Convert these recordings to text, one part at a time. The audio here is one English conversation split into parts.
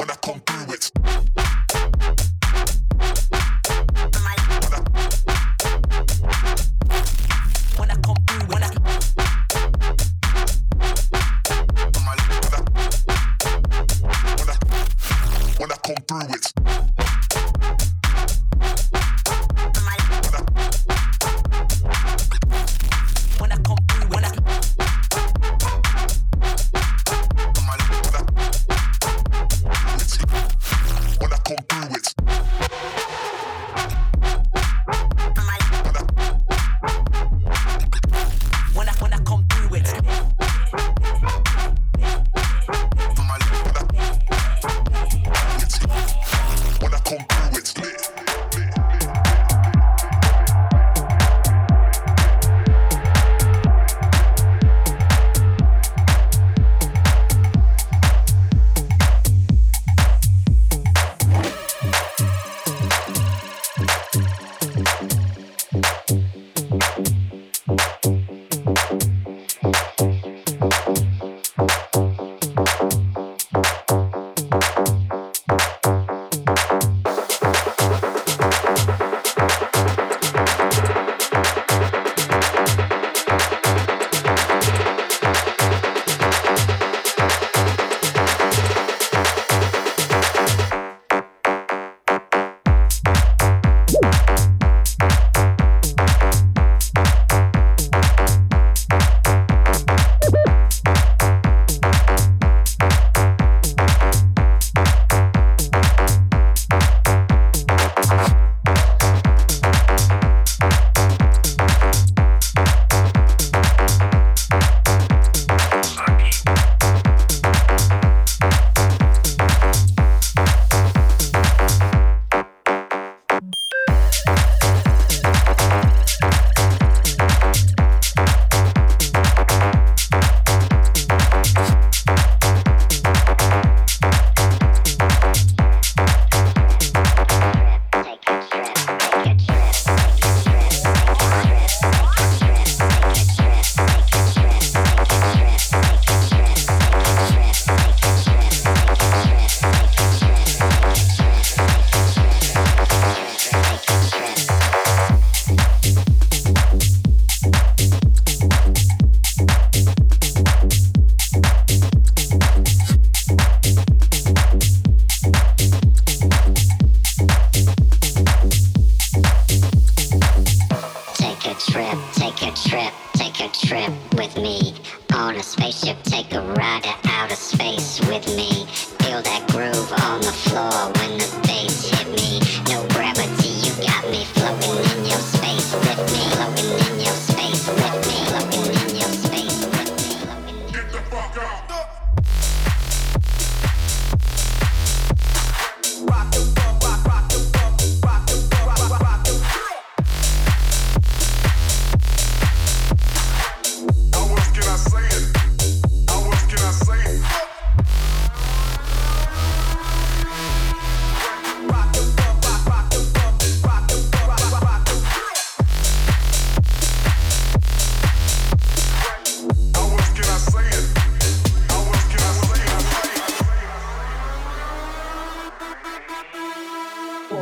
when I come through it. Take a trip, take a trip with me. On a spaceship, take a ride to outer space with me. Feel that groove on the floor when the bass hit me. No gravity, you got me floating in your space. with me.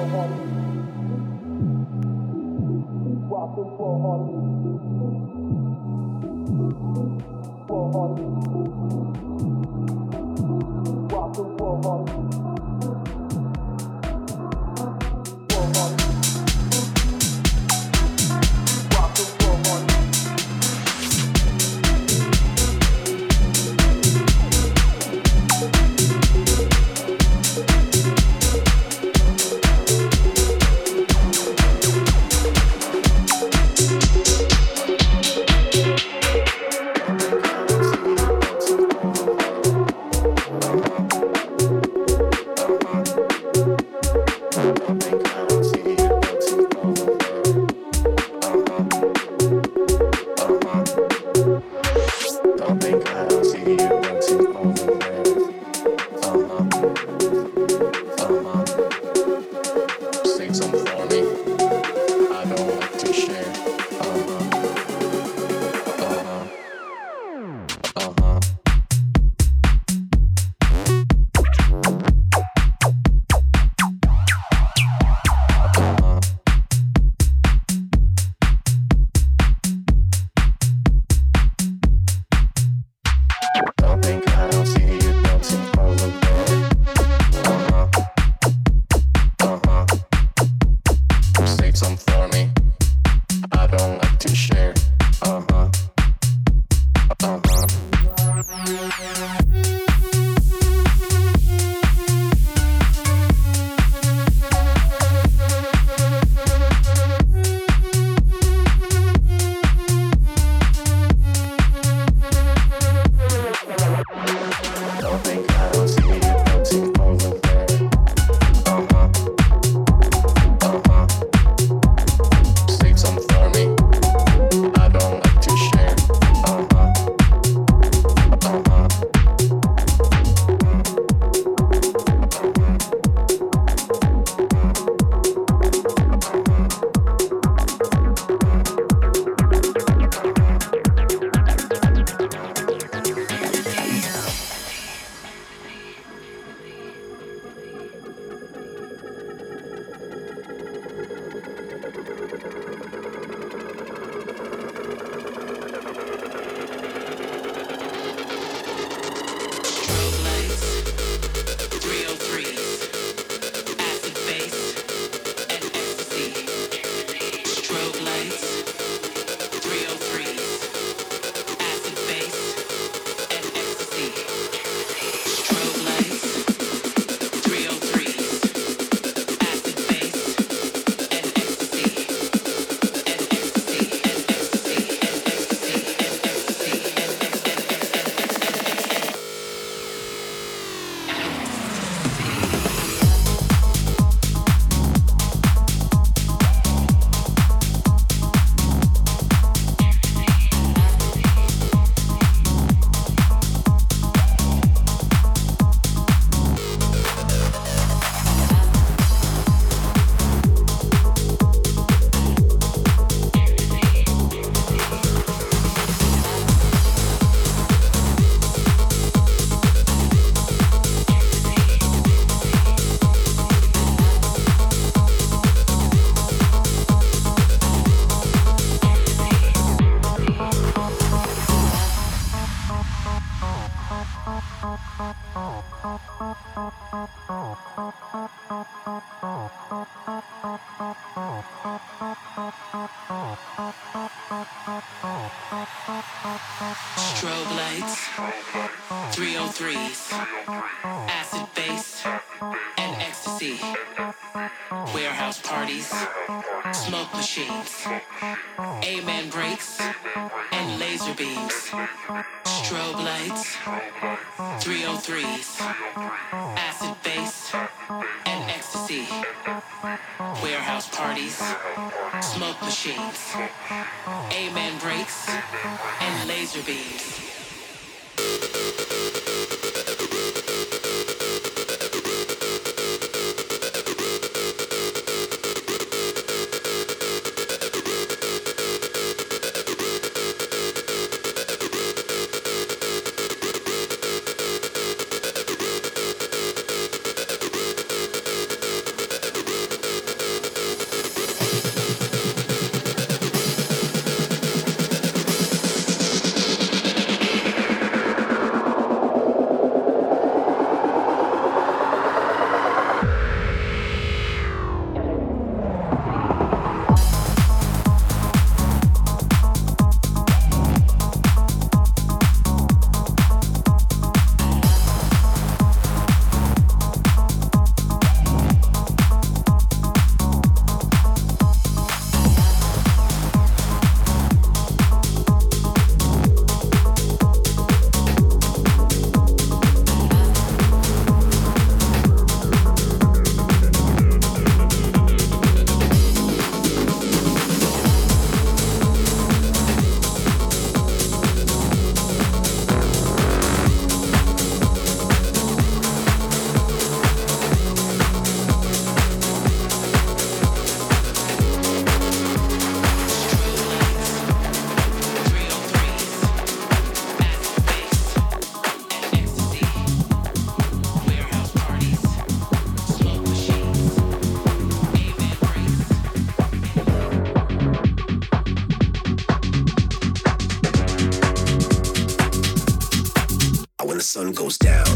Walk the wall, Uh-huh. Sun goes down.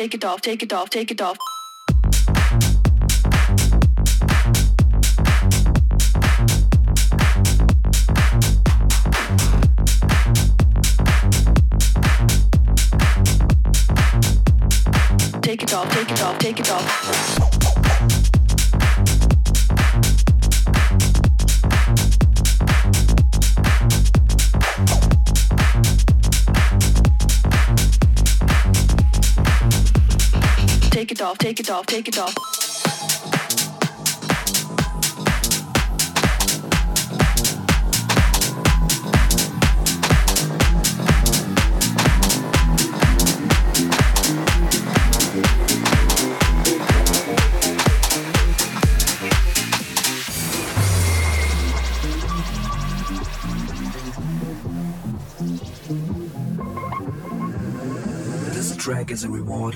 Take it off, take it off, take it off. Take it off, take it off, take it off. Take it off, take it off, take it off. This track is a reward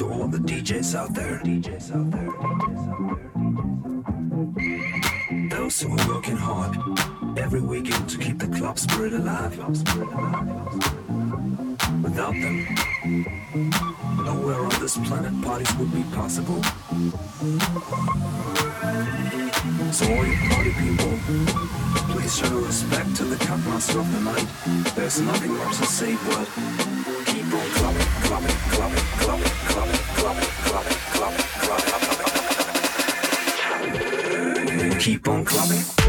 to all the DJs out there. DJs out there. Those who are working hard every weekend to keep the club spirit alive. Without them, nowhere on this planet parties would be possible. So all you party people, please show respect to the cut master of the night. There's nothing more to say but keep on clubbing, clubbing, clubbing, Keep on clubbing.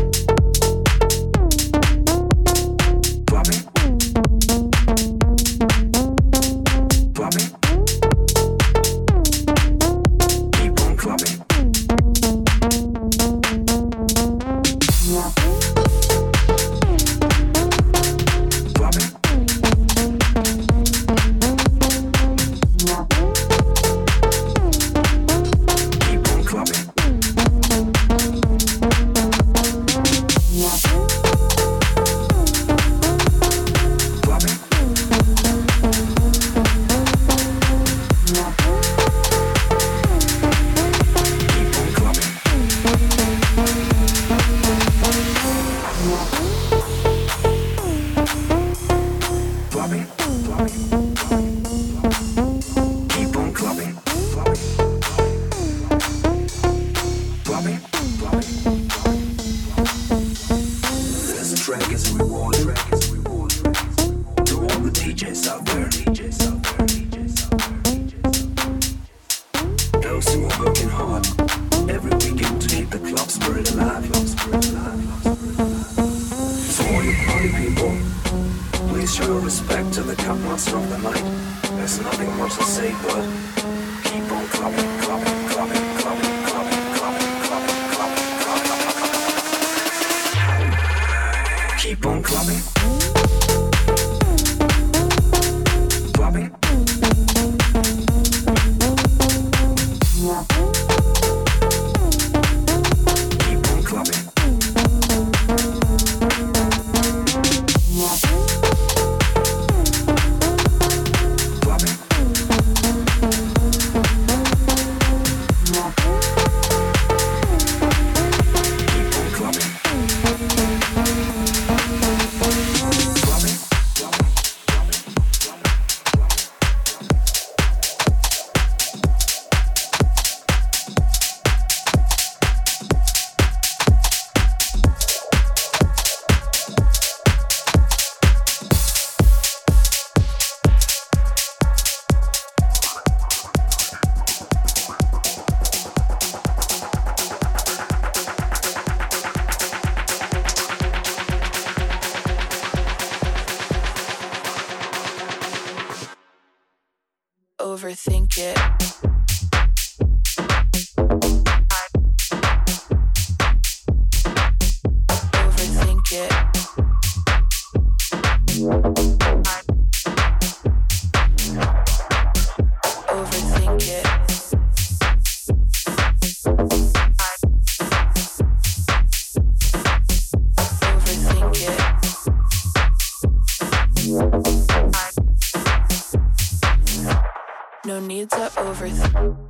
Master of the night. There's nothing more to say but need to overthink.